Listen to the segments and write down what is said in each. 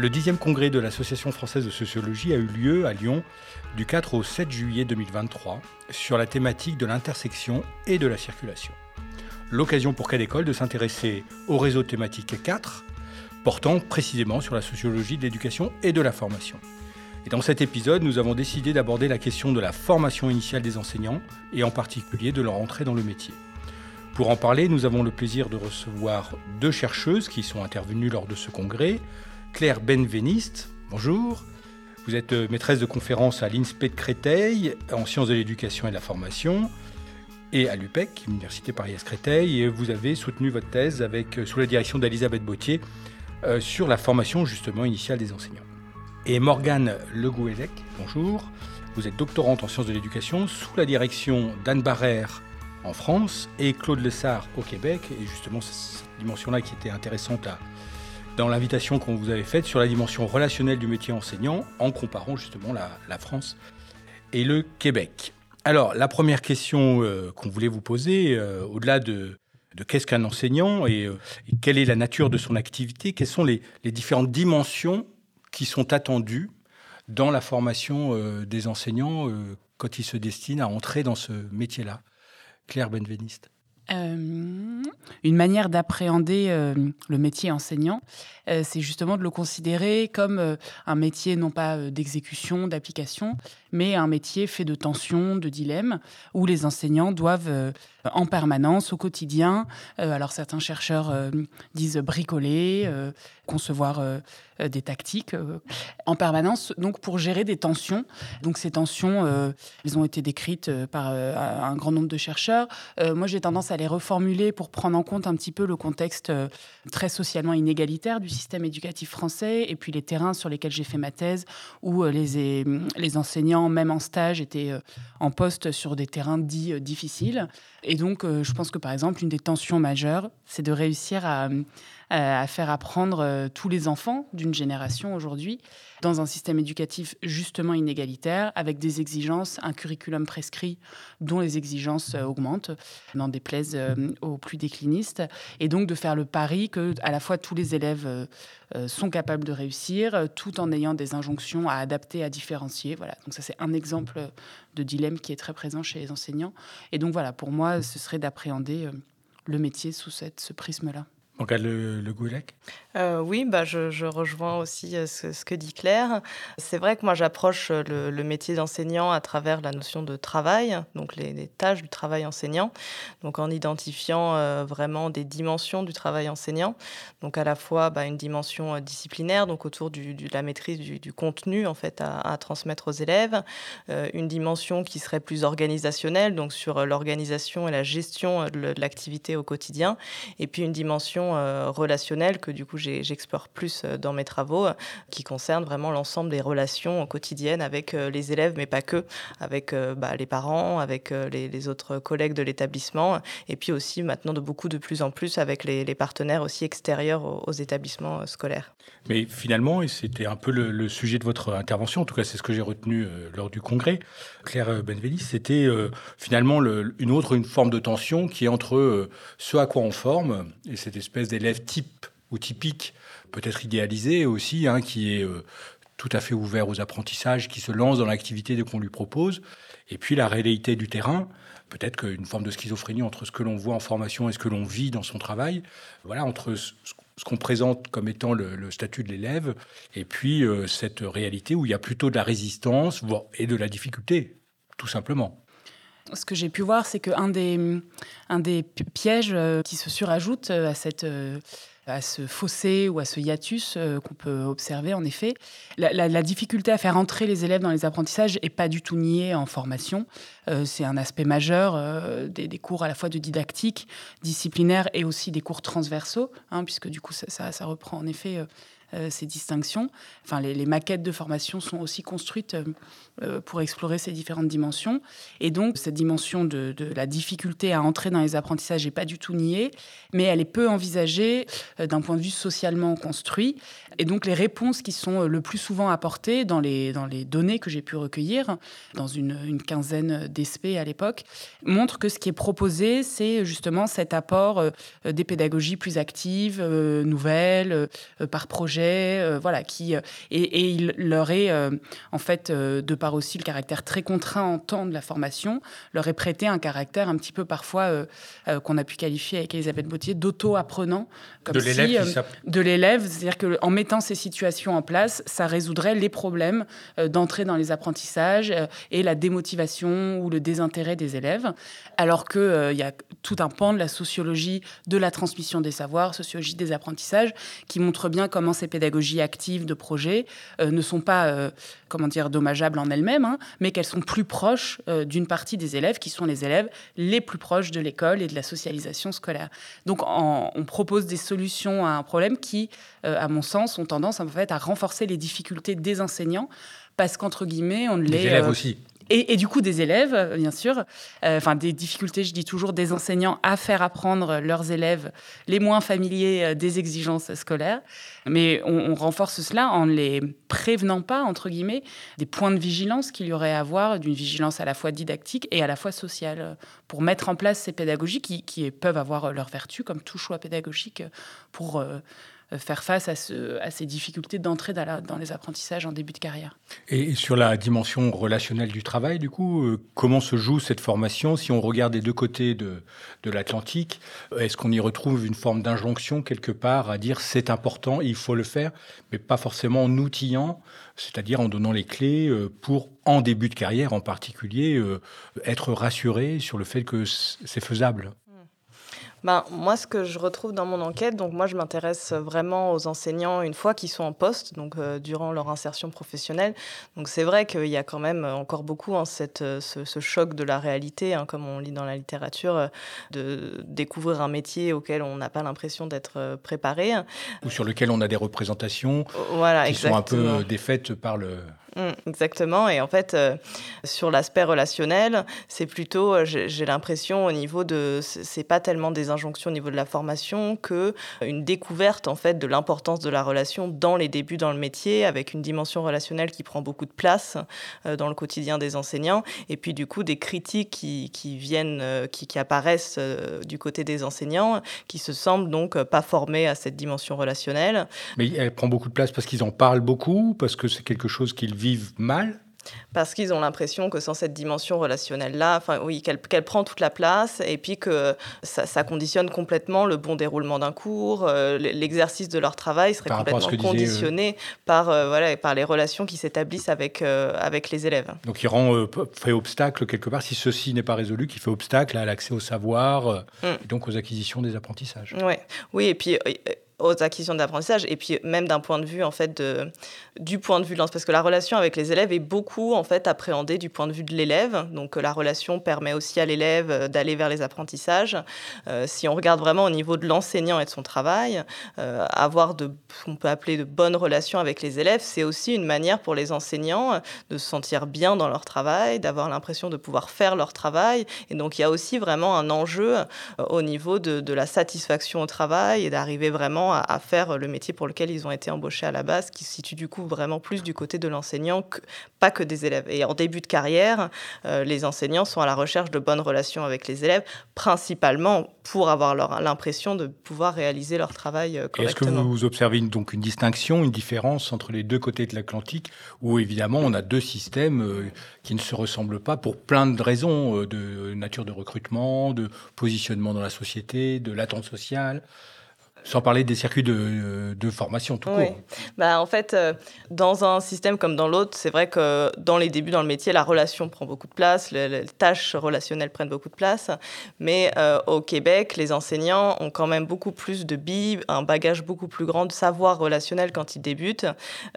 Le 10e congrès de l'Association française de sociologie a eu lieu à Lyon du 4 au 7 juillet 2023 sur la thématique de l'intersection et de la circulation. L'occasion pour Quai d'école de s'intéresser au réseau thématique 4 portant précisément sur la sociologie de l'éducation et de la formation. Et dans cet épisode, nous avons décidé d'aborder la question de la formation initiale des enseignants et en particulier de leur entrée dans le métier. Pour en parler, nous avons le plaisir de recevoir deux chercheuses qui sont intervenues lors de ce congrès. Claire Benveniste, bonjour. Vous êtes euh, maîtresse de conférence à l'INSPE de Créteil en sciences de l'éducation et de la formation et à l'UPEC, Université Paris-Créteil, et vous avez soutenu votre thèse avec, euh, sous la direction d'Elisabeth Bautier euh, sur la formation justement initiale des enseignants. Et Morgane Legouélec, bonjour. Vous êtes doctorante en sciences de l'éducation sous la direction d'Anne Barrère en France et Claude Lessard au Québec. Et justement, c'est cette dimension-là qui était intéressante dans l'invitation qu'on vous avait faite sur la dimension relationnelle du métier enseignant en comparant justement la, France et le Québec. Alors, la première question euh, qu'on voulait vous poser, euh, au-delà de, qu'est-ce qu'un enseignant euh, et, quelle est la nature de son activité, quelles sont les, les différentes dimensions qui sont attendues dans la formation des enseignants quand ils se destinent à entrer dans ce métier-là? Claire Benveniste euh, une manière d'appréhender euh, le métier enseignant, euh, c'est justement de le considérer comme un métier non pas d'exécution, d'application, mais un métier fait de tensions, de dilemmes, où les enseignants doivent en permanence, au quotidien, alors certains chercheurs disent bricoler, concevoir des tactiques, en permanence, donc pour gérer des tensions. Donc ces tensions, elles ont été décrites par un grand nombre de chercheurs. moi, j'ai tendance à les reformuler pour prendre en compte un petit peu le contexte euh, très socialement inégalitaire du système éducatif français et puis les terrains sur lesquels j'ai fait ma thèse où euh, les, les enseignants, même en stage, étaient euh, en poste sur des terrains dits difficiles. Et donc, je pense que par exemple, une des tensions majeures, c'est de réussir à à faire apprendre euh, tous les enfants d'une génération aujourd'hui dans un système éducatif justement inégalitaire, avec des exigences, un curriculum prescrit dont les exigences euh, augmentent, n'en déplaise euh, aux plus déclinistes, et donc de faire le pari que à la fois tous les élèves sont capables de réussir, tout en ayant des injonctions à adapter, à différencier. Voilà. Donc ça c'est un exemple de dilemme qui est très présent chez les enseignants. Et donc voilà, pour moi, ce serait d'appréhender le métier sous cette, ce prisme-là. Regarde le, le euh, Oui, bah, je, rejoins aussi euh, ce, que dit Claire. C'est vrai que moi, j'approche euh, le, métier d'enseignant à travers la notion de travail, donc les, tâches du travail enseignant, donc en identifiant vraiment des dimensions du travail enseignant. Donc à la fois bah, une dimension disciplinaire, donc autour de la maîtrise du, contenu en fait à, transmettre aux élèves, une dimension qui serait plus organisationnelle, donc sur l'organisation et la gestion de l'activité au quotidien, et puis une dimension euh, relationnelle que du coup j'explore plus euh, dans mes travaux, euh, qui concernent vraiment l'ensemble des relations quotidiennes avec les élèves, mais pas que, avec bah, les parents, avec les, autres collègues de l'établissement, et puis aussi maintenant de beaucoup de plus en plus avec les, partenaires aussi extérieurs aux, établissements scolaires. Mais finalement, et c'était un peu le, sujet de votre intervention, en tout cas c'est ce que j'ai retenu lors du congrès, Claire Benvenis, c'était finalement une autre une forme de tension qui est entre ce à quoi on forme et cette espèce d'élève type ou typique, peut-être idéalisé aussi, hein, qui est euh, tout à fait ouvert aux apprentissages, qui se lance dans l'activité qu'on lui propose, et puis la réalité du terrain, peut-être qu'une forme de schizophrénie entre ce que l'on voit en formation et ce que l'on vit dans son travail, voilà, entre ce, qu'on présente comme étant le, statut de l'élève, et puis euh, cette réalité où il y a plutôt de la résistance et de la difficulté, tout simplement ce que j'ai pu voir, c'est qu'un des, un des pièges euh, qui se surajoute euh, à, cette, euh, à ce fossé ou à ce hiatus qu'on peut observer, en effet, la, difficulté à faire entrer les élèves dans les apprentissages n'est pas du tout niée en formation. c'est un aspect majeur des, cours à la fois de didactique, disciplinaire et aussi des cours transversaux, hein, puisque du coup, ça, ça reprend en effet ces distinctions. Enfin, les, maquettes de formation sont aussi construites euh, euh, pour explorer ces différentes dimensions. Et donc, cette dimension de, la difficulté à entrer dans les apprentissages n'est pas du tout niée, mais elle est peu envisagée d'un point de vue socialement construit. Et donc, les réponses qui sont le plus souvent apportées dans les, dans les données que j'ai pu recueillir, dans une, une quinzaine d'ESP à l'époque, montrent que ce qui est proposé, c'est justement cet apport des pédagogies plus actives, nouvelles, par projet projet, voilà, qui et, et, il leur est en fait, de par aussi le caractère très contraint en temps de la formation, leur est prêté un caractère un petit peu parfois qu'on a pu qualifier avec Elisabeth Bautier d'auto-apprenant, de l'élève, de l'élève, c'est-à-dire qu'en mettant ces situations en place, ça résoudrait les problèmes d'entrée dans les apprentissages et la démotivation ou le désintérêt des élèves, alors qu'il y a tout un pan de la sociologie de la transmission des savoirs, sociologie des apprentissages, qui montre bien comment ces pédagogies actives de projet euh, ne sont pas, euh, comment dire, dommageables en elles-mêmes, hein, mais qu'elles sont plus proches euh, d'une partie des élèves, qui sont les élèves les plus proches de l'école et de la socialisation scolaire. Donc, on propose des solutions à un problème qui, à mon sens, ont tendance en fait à renforcer les difficultés des enseignants parce qu'entre guillemets, on les... Les élèves aussi. Et, du coup, des élèves, bien sûr, euh, enfin des difficultés, je dis toujours, des enseignants à faire apprendre leurs élèves les moins familiers euh, des exigences scolaires. Mais on, renforce cela en les prévenant pas, entre guillemets, des points de vigilance qu'il y aurait à avoir, d'une vigilance à la fois didactique et à la fois sociale, pour mettre en place ces pédagogies qui, peuvent avoir leur vertu, comme tout choix pédagogique, pour... Euh, faire face à, ces difficultés d'entrée dans, les apprentissages en début de carrière. Et sur la dimension relationnelle du travail, du coup, euh, comment se joue cette formation? Si on regarde des deux côtés de, l'Atlantique, est-ce qu'on y retrouve une forme d'injonction quelque part à dire c'est important, il faut le faire, mais pas forcément en outillant, c'est-à-dire en donnant les clés euh, pour, en début de carrière en particulier, être rassuré sur le fait que c'est faisable? Ben, moi, ce que je retrouve dans mon enquête, donc moi, je m'intéresse vraiment aux enseignants une fois qu'ils sont en poste, donc euh, durant leur insertion professionnelle. Donc c'est vrai qu'il y a quand même encore beaucoup hein, cette, euh, ce, choc de la réalité, hein, comme on lit dans la littérature, euh, de découvrir un métier auquel on n'a pas l'impression d'être préparé. Ou sur lequel on a des représentations voilà, qui sont un peu défaites par le, Mmh, exactement. Et en fait, euh, sur l'aspect relationnel, c'est plutôt, euh, j'ai l'impression au niveau de, c'est pas tellement des injonctions au niveau de la formation que une découverte en fait de l'importance de la relation dans les débuts dans le métier, avec une dimension relationnelle qui prend beaucoup de place euh, dans le quotidien des enseignants, et puis du coup des critiques qui, qui viennent, qui, apparaissent du côté des enseignants, qui se semblent donc pas formés à cette dimension relationnelle. Mais elle prend beaucoup de place parce qu'ils en parlent beaucoup, parce que c'est quelque chose qu'ils vivent mal parce qu'ils ont l'impression que sans cette dimension relationnelle-là, enfin oui, qu'elle prend toute la place et puis que ça, conditionne complètement le bon déroulement d'un cours, euh, l'exercice de leur travail serait complètement conditionné euh, par, euh, voilà, par les relations qui s'établissent avec, avec les élèves. Donc il rend, fait obstacle quelque part, si ceci n'est pas résolu, qui fait obstacle à l'accès au savoir mm. et donc aux acquisitions des apprentissages. Ouais. Oui, et puis aux acquisitions d'apprentissage et puis même d'un point de vue en fait du point de vue de parce que la relation avec les élèves est beaucoup en fait appréhendée du point de vue de l'élève. Donc la relation permet aussi à l'élève euh, d'aller vers les apprentissages. Euh, si on regarde vraiment au niveau de l'enseignant et de son travail euh, avoir de ce qu'on peut appeler de bonnes relations avec les élèves c'est aussi une manière pour les enseignants de se sentir bien dans leur travail d'avoir l'impression de pouvoir faire leur travail. Et donc il y a aussi vraiment un enjeu au niveau de, de la satisfaction au travail et d'arriver vraiment à, faire le métier pour lequel ils ont été embauchés à la base, qui se situe du coup vraiment plus du côté de l'enseignant, pas que des élèves. Et en début de carrière, euh, les enseignants sont à la recherche de bonnes relations avec les élèves, principalement pour avoir l'impression de pouvoir réaliser leur travail correctement. Est-ce que vous observez donc une distinction, une différence entre les deux côtés de l'Atlantique, où évidemment on a deux systèmes euh, qui ne se ressemblent pas pour plein de raisons euh, de nature de recrutement, de positionnement dans la société, de l'attente sociale sans parler des circuits de, de formation tout court. Bah, en fait, euh, dans un système comme dans l'autre, c'est vrai que dans les débuts dans le métier, la relation prend beaucoup de place, les, tâches relationnelles prennent beaucoup de place. Mais euh, au Québec, les enseignants ont quand même beaucoup plus de billes, un bagage beaucoup plus grand de savoir relationnel quand ils débutent,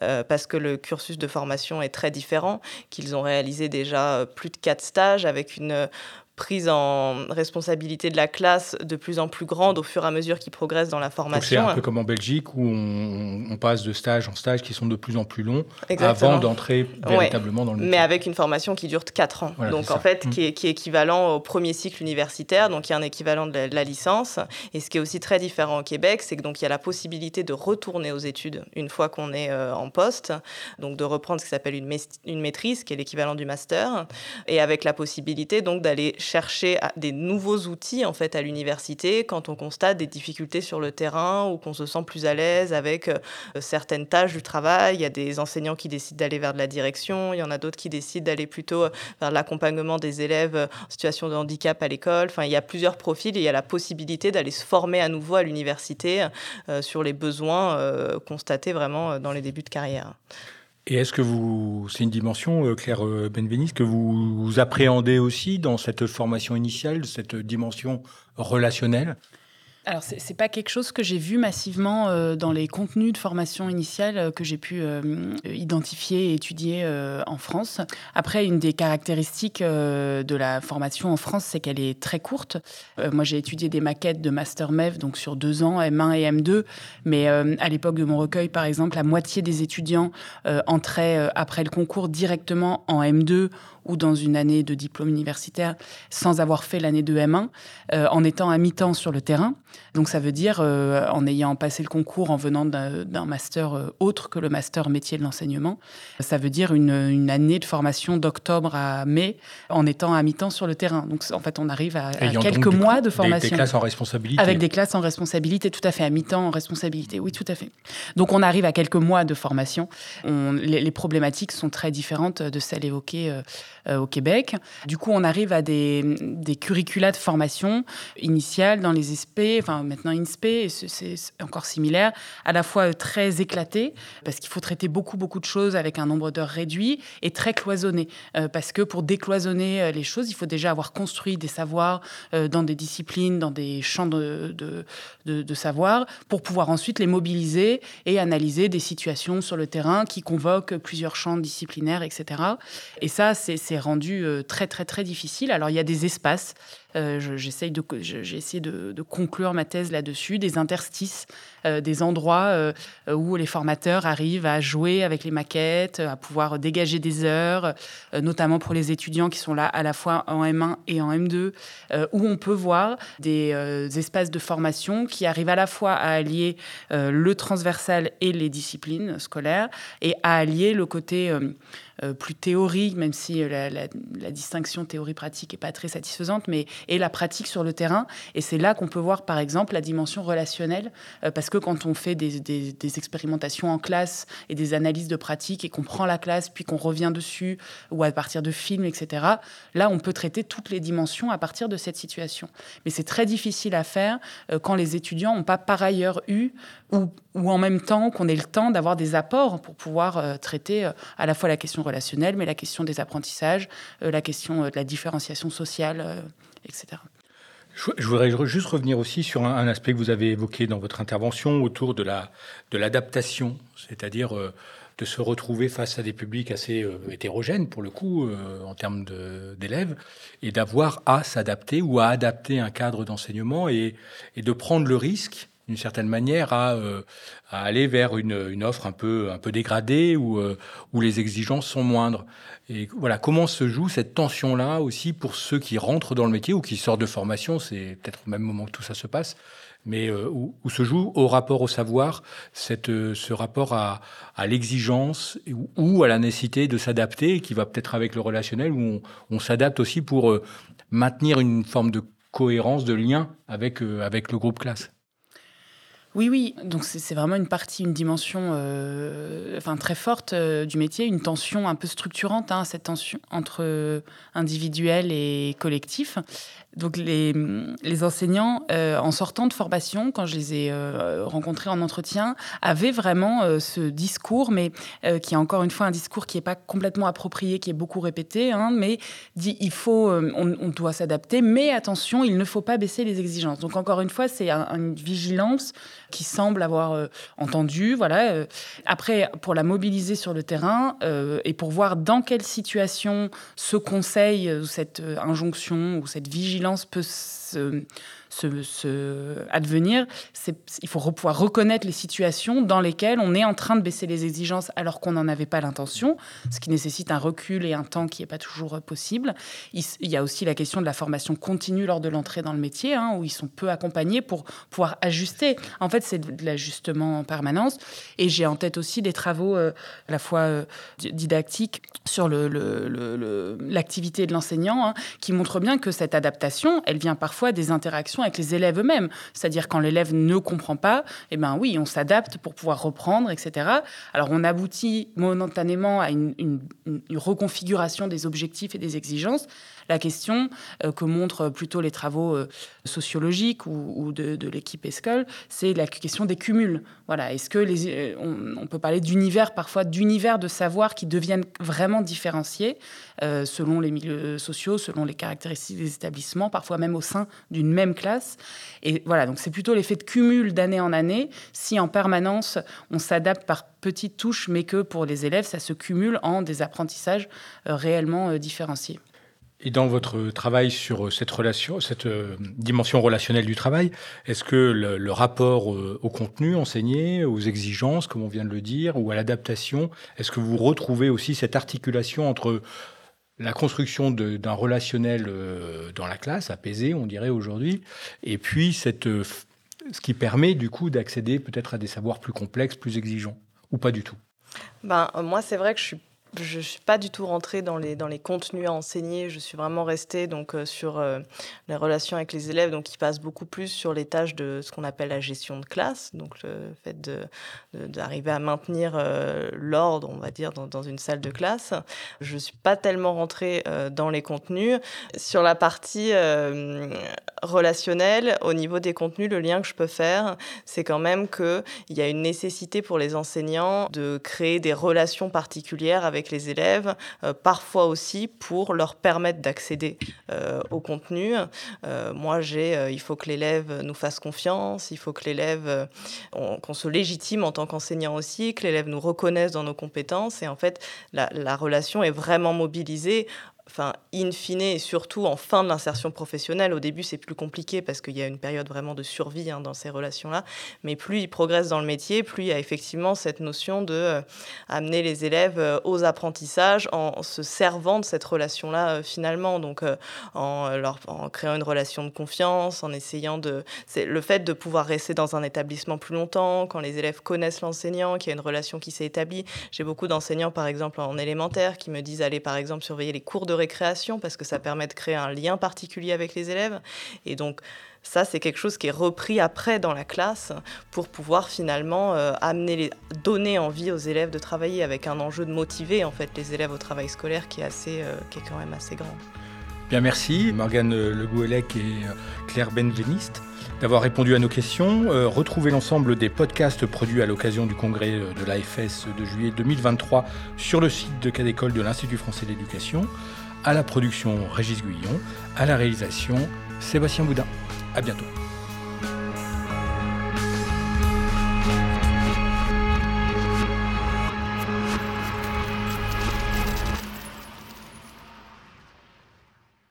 euh, parce que le cursus de formation est très différent, qu'ils ont réalisé déjà plus de quatre stages avec une prise en responsabilité de la classe de plus en plus grande au fur et à mesure qu'ils progressent dans la formation. C'est un peu comme en Belgique où on, passe de stage en stage qui sont de plus en plus longs avant d'entrer véritablement dans le métier. Mais avec une formation qui dure 4 ans. donc en fait, mm. qui, est, qui, est, équivalent au premier cycle universitaire, donc il y a un équivalent de la, licence. Et ce qui est aussi très différent au Québec, c'est que donc il y a la possibilité de retourner aux études une fois qu'on est euh, en poste, donc de reprendre ce qui s'appelle une, une maîtrise, qui est l'équivalent du master, et avec la possibilité donc d'aller chercher des nouveaux outils en fait à l'université quand on constate des difficultés sur le terrain ou qu'on se sent plus à l'aise avec euh, certaines tâches du travail. Il y a des enseignants qui décident d'aller vers de la direction, il y en a d'autres qui décident d'aller plutôt vers l'accompagnement des élèves en situation de handicap à l'école. Enfin, il y a plusieurs profils et il y a la possibilité d'aller se former à nouveau à l'université sur les besoins constatés vraiment dans les débuts de carrière. Et est-ce que vous, c'est une dimension, euh, Claire euh, Benveniste, que vous appréhendez aussi dans cette formation initiale, cette dimension relationnelle? Alors, ce n'est pas quelque chose que j'ai vu massivement euh, dans les contenus de formation initiale euh, que j'ai pu euh, identifier et étudier en France. Après, une des caractéristiques de la formation en France, c'est qu'elle est très courte. moi, j'ai étudié des maquettes de Master MEV, donc sur deux ans, M1 et M2. Mais à l'époque de mon recueil, par exemple, la moitié des étudiants entraient après le concours directement en M2 ou dans une année de diplôme universitaire sans avoir fait l'année de M1, euh, en étant à mi-temps sur le terrain. Donc ça veut dire euh, en ayant passé le concours en venant d'un master euh, autre que le master métier de l'enseignement. Ça veut dire une, une année de formation d'octobre à mai en étant à mi-temps sur le terrain. Donc en fait on arrive à, quelques mois de formation. Avec des classes en responsabilité. Avec des classes en responsabilité, tout à fait, à mi-temps en responsabilité, oui tout à fait. Donc on arrive à quelques mois de formation. On, les, les, problématiques sont très différentes de celles évoquées au Québec. Du coup, on arrive à des, des curricula de formation initiale dans les SP, enfin maintenant INSPE, c'est encore similaire, à la fois très éclaté, parce qu'il faut traiter beaucoup, beaucoup de choses avec un nombre d'heures réduit, et très cloisonné, euh, parce que pour décloisonner euh, les choses, il faut déjà avoir construit des savoirs dans des disciplines, dans des champs de, de savoir, pour pouvoir ensuite les mobiliser et analyser des situations sur le terrain qui convoquent plusieurs champs disciplinaires, etc. Et ça, c'est c'est rendu euh, très très très difficile. Alors il y a des espaces euh, j'essaye de, conclure ma thèse là-dessus, des interstices, euh, des endroits euh, où les formateurs arrivent à jouer avec les maquettes, à pouvoir dégager des heures, notamment pour les étudiants qui sont là à la fois en M1 et en M2, où on peut voir des espaces de formation qui arrivent à la fois à allier le transversal et les disciplines scolaires et à allier le côté plus théorique, même si la, la distinction théorie-pratique n'est pas très satisfaisante, mais et la pratique sur le terrain. Et c'est là qu'on peut voir, par exemple, la dimension relationnelle, euh, parce que quand on fait des, expérimentations en classe et des analyses de pratique et qu'on prend la classe, puis qu'on revient dessus, ou à partir de films, etc., là, on peut traiter toutes les dimensions à partir de cette situation. Mais c'est très difficile à faire euh, quand les étudiants n'ont pas par ailleurs eu, ou, ou en même temps qu'on ait le temps d'avoir des apports pour pouvoir euh, traiter à la fois la question relationnelle, mais la question des apprentissages, la question de la différenciation sociale etc. Je voudrais juste revenir aussi sur un, aspect que vous avez évoqué dans votre intervention autour de la de l'adaptation, c'est-à-dire euh, de se retrouver face à des publics assez euh, hétérogènes pour le coup euh, en termes d'élèves et d'avoir à s'adapter ou à adapter un cadre d'enseignement et, de prendre le risque d'une certaine manière à, à, aller vers une, offre un peu dégradée où où les exigences sont moindres. Et voilà, comment se joue cette tension-là aussi pour ceux qui rentrent dans le métier ou qui sortent de formation, c'est peut-être au même moment que tout ça se passe, mais euh, où, se joue au rapport au savoir, cette, euh, ce rapport à, l'exigence ou, à la nécessité de s'adapter, qui va peut-être avec le relationnel, où on, s'adapte aussi pour euh, maintenir une forme de cohérence, de lien avec le groupe classe. Oui, oui. Donc c'est vraiment une partie, une dimension, euh, enfin très forte euh, du métier, une tension un peu structurante, hein, cette tension entre individuel et collectif. Donc les, les enseignants, euh, en sortant de formation, quand je les ai euh, rencontrés en entretien, avaient vraiment euh, ce discours, mais qui est encore une fois un discours qui n'est pas complètement approprié, qui est beaucoup répété, hein, mais dit il faut, on doit s'adapter, mais attention, il ne faut pas baisser les exigences. Donc encore une fois, c'est une vigilance qui semble avoir entendu. Voilà. Après, pour la mobiliser sur le terrain et pour voir dans quelle situation ce conseil, cette injonction ou cette vigilance peut se, se, advenir, il faut pouvoir reconnaître les situations dans lesquelles on est en train de baisser les exigences alors qu'on n'en avait pas l'intention, ce qui nécessite un recul et un temps qui n'est pas toujours euh, possible. Il, y a aussi la question de la formation continue lors de l'entrée dans le métier, hein, où ils sont peu accompagnés pour pouvoir ajuster. En fait, c'est de l'ajustement en permanence. Et j'ai en tête aussi des travaux euh, à la fois euh, didactiques sur l'activité de l'enseignant, hein, qui montrent bien que cette adaptation, elle vient parfois des interactions avec les élèves eux-mêmes. C'est-à-dire quand l'élève ne comprend pas, eh ben oui, on s'adapte pour pouvoir reprendre, etc. Alors on aboutit momentanément à une, une reconfiguration des objectifs et des exigences, la question euh, que montrent plutôt les travaux euh, sociologiques ou, de, l'équipe ESCOL, c'est la question des cumuls. Voilà, est-ce que euh, on, peut parler d'univers parfois d'univers de savoir qui deviennent vraiment différenciés selon les milieux sociaux, selon les caractéristiques des établissements, parfois même au sein d'une même classe. Et voilà, donc c'est plutôt l'effet de cumul d'année en année. Si en permanence on s'adapte par petites touches, mais que pour les élèves ça se cumule en des apprentissages réellement différenciés. Et dans votre travail sur euh, cette relation, cette euh, dimension relationnelle du travail, est-ce que le, rapport euh, au contenu enseigné, aux exigences, comme on vient de le dire, ou à l'adaptation, est-ce que vous retrouvez aussi cette articulation entre la construction d'un relationnel dans la classe, apaisé, on dirait aujourd'hui, et puis cette, ce qui permet du coup d'accéder peut-être à des savoirs plus complexes, plus exigeants, ou pas du tout? Ben, Moi, c'est vrai que je suis je ne suis pas du tout rentrée dans les, dans les contenus à enseigner. Je suis vraiment restée donc, euh, sur euh, les relations avec les élèves, donc qui passent beaucoup plus sur les tâches de ce qu'on appelle la gestion de classe, donc le fait d'arriver de, à maintenir euh, l'ordre, on va dire, dans, dans, une salle de classe. Je ne suis pas tellement rentrée dans les contenus. Sur la partie relationnelle, au niveau des contenus, le lien que je peux faire, c'est quand même qu'il y a une nécessité pour les enseignants de créer des relations particulières avec les élèves, euh, parfois aussi pour leur permettre d'accéder euh, au contenu. Euh, moi, j'ai, il faut que l'élève nous fasse confiance, il faut que l'élève, qu'on se légitime en tant qu'enseignant aussi, que l'élève nous reconnaisse dans nos compétences. Et en fait, la, la relation est vraiment mobilisée enfin, in fine, et surtout en fin de l'insertion professionnelle. Au début, c'est plus compliqué parce qu'il y a une période vraiment de survie hein, dans ces relations-là. Mais plus ils progressent dans le métier, plus il y a effectivement cette notion de euh, amener les élèves euh, aux apprentissages en se servant de cette relation-là euh, finalement. Donc, en, leur, en créant une relation de confiance, en essayant de. C'est le fait de pouvoir rester dans un établissement plus longtemps, quand les élèves connaissent l'enseignant, qu'il y a une relation qui s'est établie. J'ai beaucoup d'enseignants, par exemple, en élémentaire, qui me disent aller, par exemple, surveiller les cours de récréation parce que ça permet de créer un lien particulier avec les élèves. Et donc, ça, c'est quelque chose qui est repris après dans la classe pour pouvoir finalement euh, amener donner envie aux élèves de travailler avec un enjeu de motiver en fait les élèves au travail scolaire qui est assez, euh, qui est quand même assez grand. Bien, merci Morgane Le Gouelec et euh, Claire Benveniste d'avoir répondu à nos questions. retrouvez l'ensemble des podcasts produits à l'occasion du congrès de l'AFS de juillet 2023 sur le site de Cadécole de l'Institut français d'éducation à la production Régis Guillon, à la réalisation Sébastien Boudin. À bientôt.